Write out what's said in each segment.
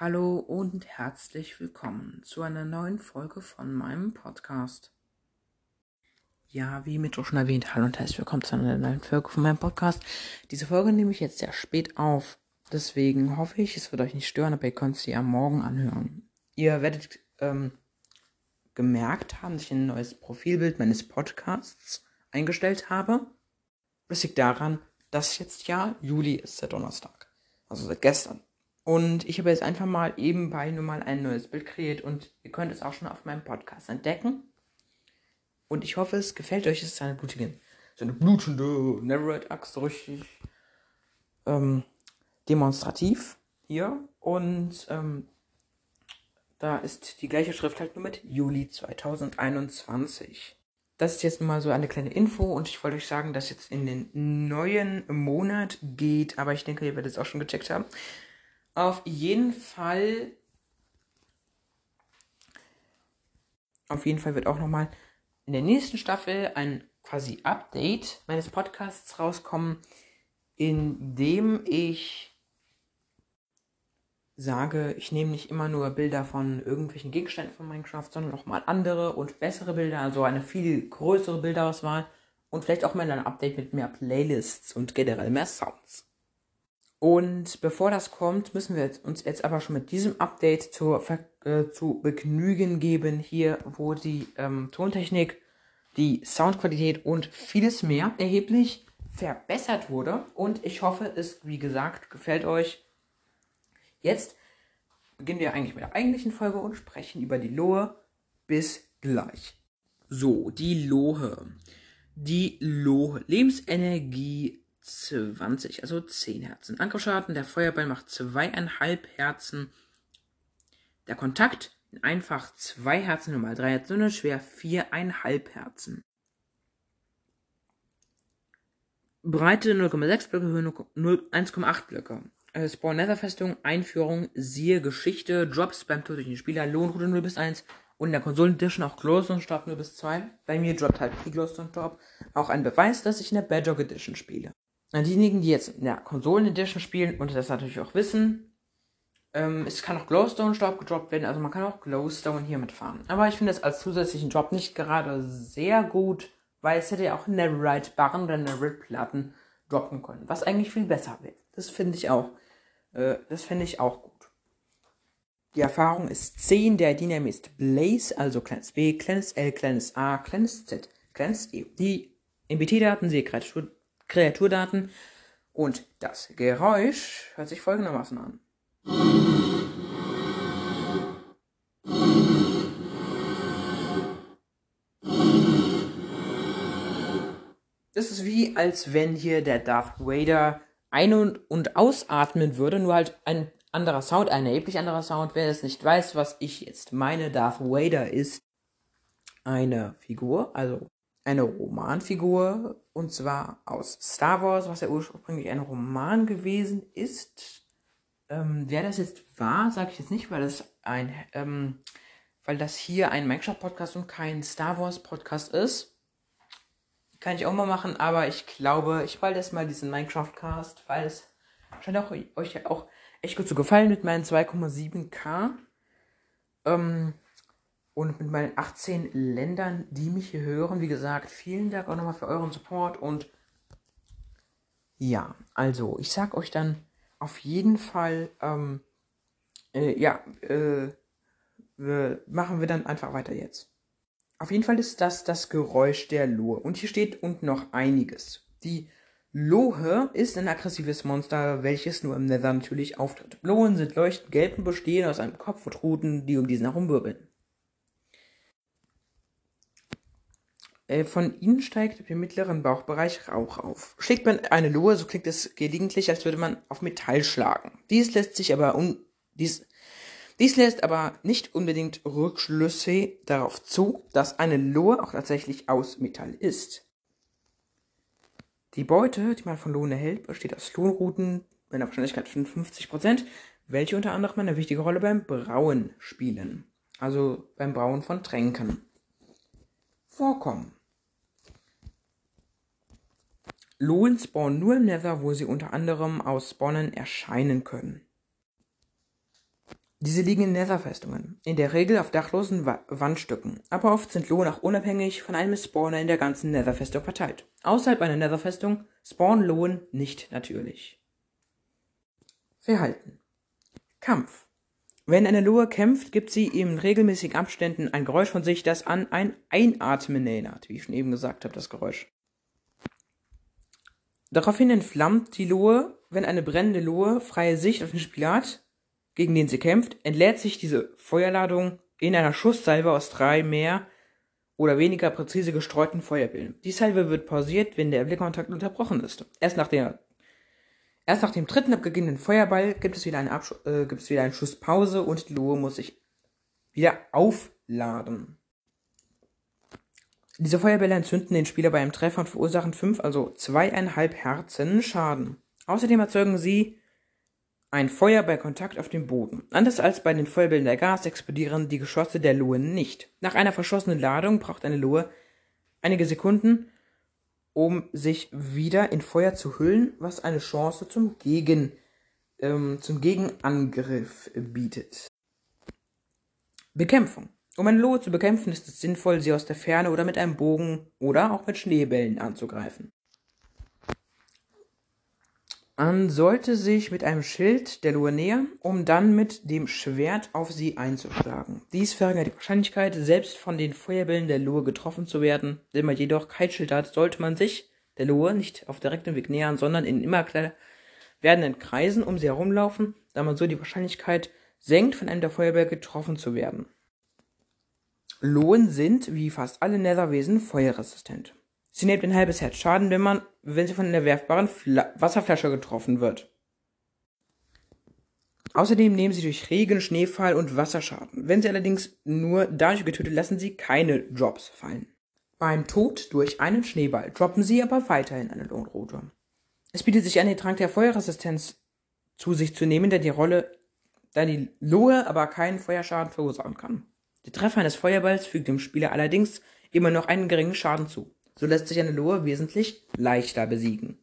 Hallo und herzlich willkommen zu einer neuen Folge von meinem Podcast. Ja, wie mit schon erwähnt, hallo und herzlich willkommen zu einer neuen Folge von meinem Podcast. Diese Folge nehme ich jetzt sehr spät auf, deswegen hoffe ich, es wird euch nicht stören, aber ihr könnt sie am Morgen anhören. Ihr werdet ähm, gemerkt haben, dass ich ein neues Profilbild meines Podcasts eingestellt habe. Das liegt daran, dass jetzt ja Juli ist, der Donnerstag. Also seit gestern. Und ich habe jetzt einfach mal eben bei nur mal ein neues Bild kreiert und ihr könnt es auch schon auf meinem Podcast entdecken. Und ich hoffe, es gefällt euch. Es ist eine blutige, so eine blutende Neverite-Axt, richtig ähm, demonstrativ hier. Und ähm, da ist die gleiche Schrift halt nur mit Juli 2021. Das ist jetzt mal so eine kleine Info und ich wollte euch sagen, dass jetzt in den neuen Monat geht, aber ich denke, ihr werdet es auch schon gecheckt haben. Auf jeden Fall. Auf jeden Fall wird auch nochmal in der nächsten Staffel ein quasi Update meines Podcasts rauskommen, in dem ich sage, ich nehme nicht immer nur Bilder von irgendwelchen Gegenständen von Minecraft, sondern auch mal andere und bessere Bilder, also eine viel größere Bilderauswahl und vielleicht auch mal ein Update mit mehr Playlists und generell mehr Sounds. Und bevor das kommt, müssen wir uns jetzt aber schon mit diesem Update zur, äh, zu Begnügen geben, hier wo die ähm, Tontechnik, die Soundqualität und vieles mehr erheblich verbessert wurde. Und ich hoffe, es, wie gesagt, gefällt euch. Jetzt beginnen wir eigentlich mit der eigentlichen Folge und sprechen über die Lohe. Bis gleich. So, die Lohe. Die Lohe. Lebensenergie 20, also 10 Herzen. Angriffsschaden, der Feuerball macht zweieinhalb Herzen. Der Kontakt einfach 2 Herzen, normal 3 Herzen und schwer 4,5 Herzen. Breite 0,6 Blöcke, Höhe 1,8 Blöcke. Äh, Spawn Nether Festung, Einführung, siehe Geschichte, Drops beim tödlichen Spieler, Lohnroute 0 bis 1 und in der Konsolen-Edition auch Glowstone Stab 0 bis 2. Bei mir droppt halt die Glowstone Stab. Auch ein Beweis, dass ich in der Badger Edition spiele. An diejenigen, die jetzt in der Konsolen-Edition spielen und das natürlich auch wissen, ähm, es kann auch Glowstone-Staub gedroppt werden, also man kann auch Glowstone hier mitfahren. Aber ich finde es als zusätzlichen Drop nicht gerade sehr gut, weil es hätte ja auch Netherite-Barren oder Netherite-Platten droppen können, was eigentlich viel besser wäre. Das finde ich auch. Äh, das finde ich auch gut. Die Erfahrung ist 10, der Dynam ist Blaze, also kleines B, kleines L, kleines A, kleines Z, kleines E. Die MBT-Daten sehe Kreatur Kreaturdaten. Und das Geräusch hört sich folgendermaßen an. Das ist wie, als wenn hier der Darth Vader ein- und, und ausatmen würde, nur halt ein anderer Sound, ein erheblich anderer Sound. Wer es nicht weiß, was ich jetzt meine, Darth Vader ist eine Figur, also eine Romanfigur, und zwar aus Star Wars, was ja ursprünglich ein Roman gewesen ist. Ähm, wer das jetzt war, sage ich jetzt nicht, weil das ein, ähm, weil das hier ein Minecraft-Podcast und kein Star Wars-Podcast ist. Kann ich auch mal machen, aber ich glaube, ich wollte jetzt mal diesen Minecraft-Cast, weil es scheint auch, euch ja auch echt gut zu gefallen mit meinen 2,7k. Ähm, und mit meinen 18 Ländern, die mich hier hören. Wie gesagt, vielen Dank auch nochmal für euren Support und ja, also ich sag euch dann auf jeden Fall, ähm, äh, ja, äh, wir, machen wir dann einfach weiter jetzt. Auf jeden Fall ist das das Geräusch der Lohe. Und hier steht und noch einiges. Die Lohe ist ein aggressives Monster, welches nur im Nether natürlich auftritt. Lohen sind leuchtend gelb und bestehen aus einem Kopf und Ruten, die um diesen herumwirbeln. Äh, von ihnen steigt im mittleren Bauchbereich Rauch auf. Schlägt man eine Lohe, so klingt es gelegentlich, als würde man auf Metall schlagen. Dies lässt sich aber un dies, dies lässt aber nicht unbedingt Rückschlüsse darauf zu, dass eine Lohe auch tatsächlich aus Metall ist. Die Beute, die man von Lohen erhält, besteht aus Lohnruten mit einer Wahrscheinlichkeit von 50%, welche unter anderem eine wichtige Rolle beim Brauen spielen. Also beim Brauen von Tränken vorkommen. Lohen spawnen nur im Nether, wo sie unter anderem aus Spawnen erscheinen können. Diese liegen in Netherfestungen, in der Regel auf dachlosen Wa Wandstücken, aber oft sind Lohen auch unabhängig von einem Spawner in der ganzen Netherfestung verteilt. Außerhalb einer Netherfestung spawnen Lohen nicht natürlich. Verhalten. Kampf. Wenn eine Lohe kämpft, gibt sie in regelmäßigen Abständen ein Geräusch von sich, das an ein Einatmen erinnert, wie ich schon eben gesagt habe, das Geräusch. Daraufhin entflammt die Lohe, wenn eine brennende Lohe freie Sicht auf den Spieler hat gegen den sie kämpft, entleert sich diese Feuerladung in einer Schusssalve aus drei mehr oder weniger präzise gestreuten Feuerbällen. Die Salve wird pausiert, wenn der Blickkontakt unterbrochen ist. Erst nach, der, erst nach dem dritten abgegebenen Feuerball gibt es, wieder eine Absch äh, gibt es wieder eine Schusspause und die Lohe muss sich wieder aufladen. Diese Feuerbälle entzünden den Spieler bei einem Treffer und verursachen fünf, also zweieinhalb Herzen Schaden. Außerdem erzeugen sie ein Feuer bei Kontakt auf dem Boden. Anders als bei den Feuerbällen der Gas explodieren die Geschosse der Lohe nicht. Nach einer verschossenen Ladung braucht eine Lohe einige Sekunden, um sich wieder in Feuer zu hüllen, was eine Chance zum Gegen ähm, zum Gegenangriff bietet. Bekämpfung. Um eine Lohe zu bekämpfen, ist es sinnvoll, sie aus der Ferne oder mit einem Bogen oder auch mit Schneebällen anzugreifen. Man sollte sich mit einem Schild der Lure nähern, um dann mit dem Schwert auf sie einzuschlagen. Dies verringert die Wahrscheinlichkeit, selbst von den Feuerbällen der Lure getroffen zu werden. Wenn man jedoch kein Schild hat, sollte man sich der Lure nicht auf direktem Weg nähern, sondern in immer kleiner werdenden Kreisen um sie herumlaufen, da man so die Wahrscheinlichkeit senkt, von einem der Feuerbälle getroffen zu werden. Lohen sind, wie fast alle Netherwesen, feuerresistent. Sie nimmt ein halbes Herz Schaden, wenn man, wenn sie von einer werfbaren Fla Wasserflasche getroffen wird. Außerdem nehmen sie durch Regen, Schneefall und Wasserschaden. Wenn sie allerdings nur dadurch getötet, lassen sie keine Drops fallen. Beim Tod durch einen Schneeball droppen sie aber weiterhin eine Lohnroute. Es bietet sich an, den Trank der Feuerresistenz zu sich zu nehmen, da die Rolle, da die Lohe aber keinen Feuerschaden verursachen kann. Der Treffer eines Feuerballs fügt dem Spieler allerdings immer noch einen geringen Schaden zu. So lässt sich eine Lohe wesentlich leichter besiegen.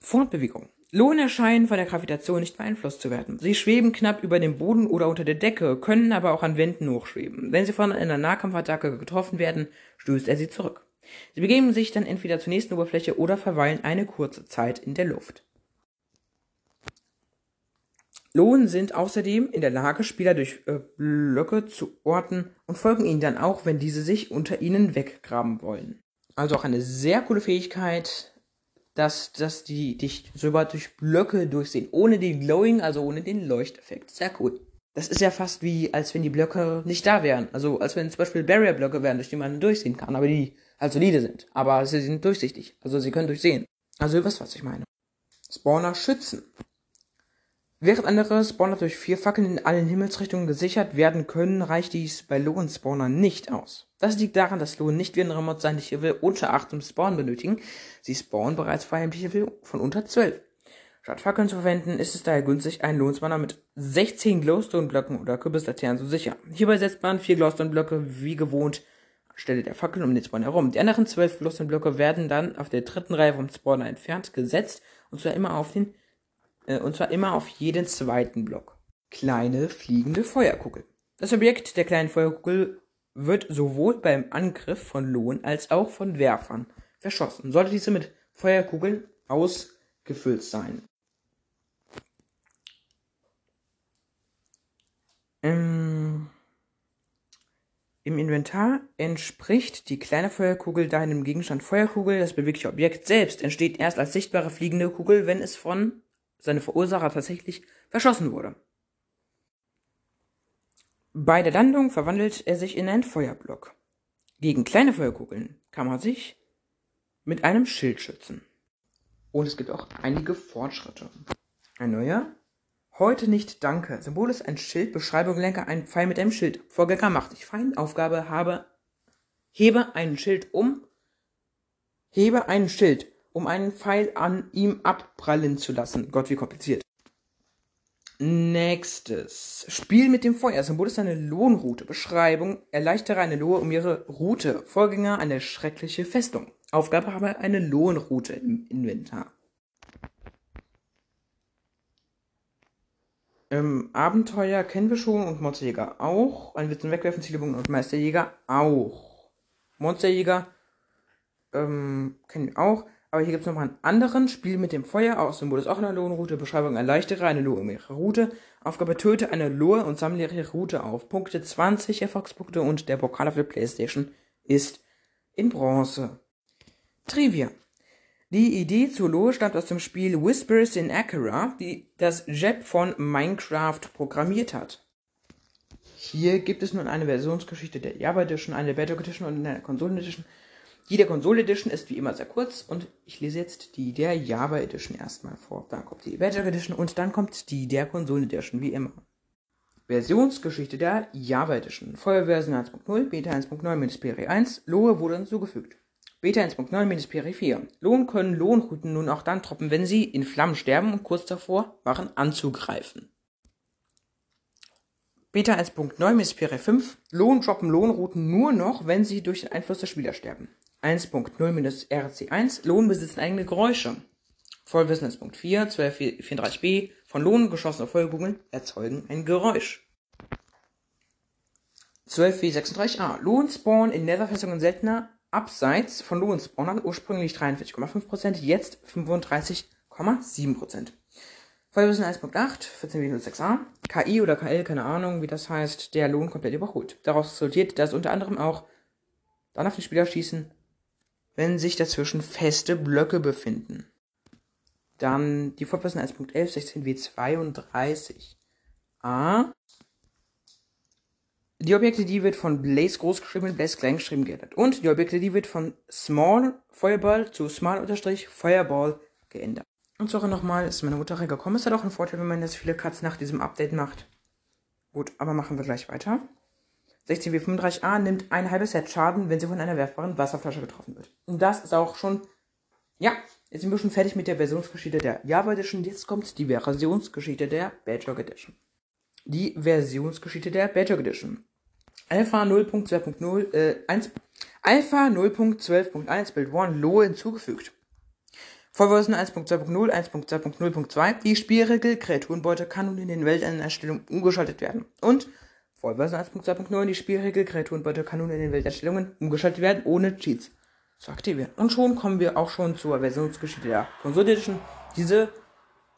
Fortbewegung. Lohen erscheinen von der Gravitation nicht beeinflusst zu werden. Sie schweben knapp über dem Boden oder unter der Decke, können aber auch an Wänden hochschweben. Wenn sie von einer Nahkampfattacke getroffen werden, stößt er sie zurück. Sie begeben sich dann entweder zur nächsten Oberfläche oder verweilen eine kurze Zeit in der Luft. Lohen sind außerdem in der Lage, Spieler durch äh, Blöcke zu orten und folgen ihnen dann auch, wenn diese sich unter ihnen weggraben wollen. Also auch eine sehr coole Fähigkeit, dass, dass die dich sogar durch Blöcke durchsehen, ohne den Glowing, also ohne den Leuchteffekt. Sehr cool. Das ist ja fast wie, als wenn die Blöcke nicht da wären. Also als wenn zum Beispiel Barrier-Blöcke wären, durch die man durchsehen kann, aber die halt solide sind. Aber sie sind durchsichtig. Also sie können durchsehen. Also ihr wisst, was ich meine. Spawner schützen. Während andere Spawner durch vier Fackeln in allen Himmelsrichtungen gesichert werden können, reicht dies bei Lohen-Spawnern nicht aus. Das liegt daran, dass Lohen nicht wie andere Mods sein Level unter 8 zum Spawnen benötigen. Sie spawnen bereits vor einem Level von unter 12. Statt Fackeln zu verwenden, ist es daher günstig, einen Lohnspawner mit 16 Glowstone-Blöcken oder Kürbislaternen zu sichern. Hierbei setzt man vier Glowstone-Blöcke wie gewohnt anstelle der Fackeln um den Spawn herum. Die anderen 12 Glowstone-Blöcke werden dann auf der dritten Reihe vom Spawner entfernt gesetzt und zwar immer auf den und zwar immer auf jeden zweiten Block. Kleine fliegende Feuerkugel. Das Objekt der kleinen Feuerkugel wird sowohl beim Angriff von Lohn als auch von Werfern verschossen. Sollte diese mit Feuerkugeln ausgefüllt sein. Ähm, Im Inventar entspricht die kleine Feuerkugel deinem Gegenstand Feuerkugel. Das bewegliche Objekt selbst entsteht erst als sichtbare fliegende Kugel, wenn es von seine Verursacher tatsächlich verschossen wurde. Bei der Landung verwandelt er sich in einen Feuerblock. Gegen kleine Feuerkugeln kann man sich mit einem Schild schützen. Und es gibt auch einige Fortschritte. Ein neuer. Heute nicht Danke. Symbol ist ein Schild, Beschreibung Lenker, ein Pfeil mit einem Schild. Vorgänger macht dich fein. Aufgabe habe, hebe ein Schild um. Hebe ein Schild um einen Pfeil an ihm abprallen zu lassen. Gott, wie kompliziert. Nächstes. Spiel mit dem Feuer. Symbol ist eine Lohnroute. Beschreibung. Erleichtere eine Lohe um ihre Route. Vorgänger eine schreckliche Festung. Aufgabe habe eine Lohnroute im Inventar. Ähm, Abenteuer kennen wir schon und Monsterjäger auch. Ein Witz Wegwerfen, Zielübungen und Meisterjäger auch. Monsterjäger ähm, kennen wir auch. Aber hier gibt es nochmal einen anderen. Spiel mit dem Feuer aus dem Modus auch eine Lohnroute. Beschreibung erleichtere eine mehrere Route. Aufgabe töte eine Lohe und sammle ihre Route auf. Punkte 20 Erfolgspunkte und der Pokal auf der Playstation ist in Bronze. Trivia. Die Idee zur Lohe stammt aus dem Spiel Whispers in Akira, die das Jeb von Minecraft programmiert hat. Hier gibt es nun eine Versionsgeschichte der Java Edition, eine Bedrock Edition und eine Konsolen Edition. Die der Konsole Edition ist wie immer sehr kurz und ich lese jetzt die der Java Edition erstmal vor. Dann kommt die Bedrock Edition und dann kommt die der Konsolen Edition wie immer. Versionsgeschichte der Java Edition. Feuerversion 1.0, Beta 1.9 minus PRE 1, Lohe wurde hinzugefügt. Beta 1.9 minus PRE 4. Lohn können Lohnrouten nun auch dann droppen, wenn sie in Flammen sterben und kurz davor waren anzugreifen. Beta 1.9 minus PRE 5. Lohn droppen Lohnrouten nur noch, wenn sie durch den Einfluss der Spieler sterben. 1.0 minus RC1. Lohn besitzen eigene Geräusche. Vollwissen 1.4, 1234b. Von Lohn geschossene Feuerkugeln erzeugen ein Geräusch. 12w36a. Lohnspawn in Netherfestungen seltener abseits von Lohnspawnern ursprünglich 43,5%, jetzt 35,7%. Feuerwissen 1.8, 14w06a. KI oder KL, keine Ahnung, wie das heißt, der Lohn komplett überholt. Daraus resultiert, dass unter anderem auch dann auf den Spieler schießen, wenn sich dazwischen feste Blöcke befinden. Dann die Fortversion 1.11, 16w32. A. Die Objekte, wird von Blaze groß geschrieben und Blaze klein geschrieben geändert. Und die Objekte, wird von Small Fireball zu Small Unterstrich Fireball geändert. Und sorry nochmal, ist meine Mutter reingekommen. Ist ja doch ein Vorteil, wenn man jetzt viele Cuts nach diesem Update macht. Gut, aber machen wir gleich weiter. 16W35A nimmt ein halbes Set Schaden, wenn sie von einer werfbaren Wasserflasche getroffen wird. Und das ist auch schon, ja, Jetzt sind wir schon fertig mit der Versionsgeschichte der Java Edition. Jetzt kommt die Versionsgeschichte der Badger Edition. Die Versionsgeschichte der Badger Edition. Alpha 0.2.0, äh, 1, Alpha 0.12.1 Build 1 Lohe hinzugefügt. Vollversion 1.2.0, 1.2.0.2. Die Spielregel Kreaturenbeute kann nun in den Welteinstellungen umgeschaltet werden. Und Vollversion 1.2.0, die Spielregel Kreaturenbeute kann nun in den Welteinstellungen umgeschaltet werden, ohne Cheats zu aktivieren. Und schon kommen wir auch schon zur Versionsgeschichte der Console Edition. Diese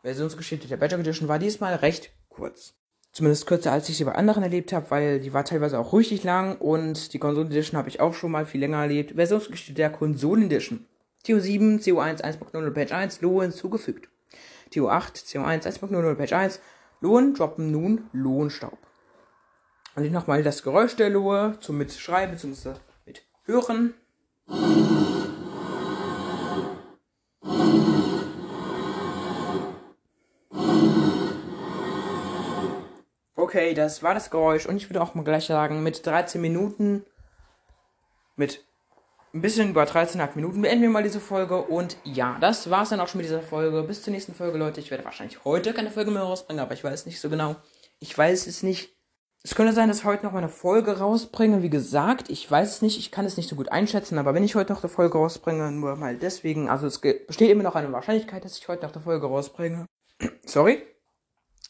Versionsgeschichte der Badger Edition war diesmal recht kurz. Zumindest kürzer, als ich sie bei anderen erlebt habe, weil die war teilweise auch richtig lang und die Console Edition habe ich auch schon mal viel länger erlebt. Versionsgeschichte der Konsole Edition. TO7, CO1 1.0 Page 1, Lohn hinzugefügt. TO8, CO1 1.0 Page 1, Lohn droppen nun Lohnstaub. Und ich nochmal das Geräusch der Lohe zum Mitschreiben bzw. mit Hören. Okay, das war das Geräusch und ich würde auch mal gleich sagen, mit 13 Minuten, mit ein bisschen über 13,5 Minuten beenden wir mal diese Folge und ja, das war's dann auch schon mit dieser Folge. Bis zur nächsten Folge, Leute. Ich werde wahrscheinlich heute keine Folge mehr rausbringen, aber ich weiß nicht so genau. Ich weiß es nicht. Es könnte sein, dass ich heute noch eine Folge rausbringe. Wie gesagt, ich weiß es nicht, ich kann es nicht so gut einschätzen, aber wenn ich heute noch eine Folge rausbringe, nur mal deswegen, also es besteht immer noch eine Wahrscheinlichkeit, dass ich heute noch eine Folge rausbringe. Sorry.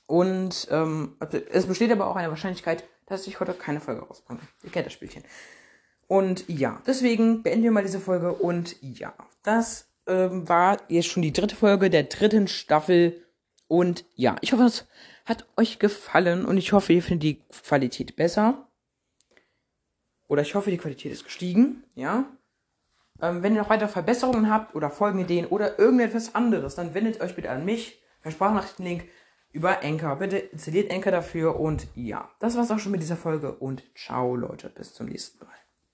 Und ähm, also es besteht aber auch eine Wahrscheinlichkeit, dass ich heute keine Folge rausbringe. Ihr kennt das Spielchen. Und ja, deswegen beenden wir mal diese Folge. Und ja, das ähm, war jetzt schon die dritte Folge der dritten Staffel. Und ja, ich hoffe, es hat euch gefallen und ich hoffe, ihr findet die Qualität besser. Oder ich hoffe, die Qualität ist gestiegen, ja. Ähm, wenn ihr noch weitere Verbesserungen habt oder Folgenideen oder irgendetwas anderes, dann wendet euch bitte an mich. Mein Sprachnachrichtenlink über Anchor. Bitte installiert Anchor dafür und ja, das war's auch schon mit dieser Folge und ciao Leute, bis zum nächsten Mal.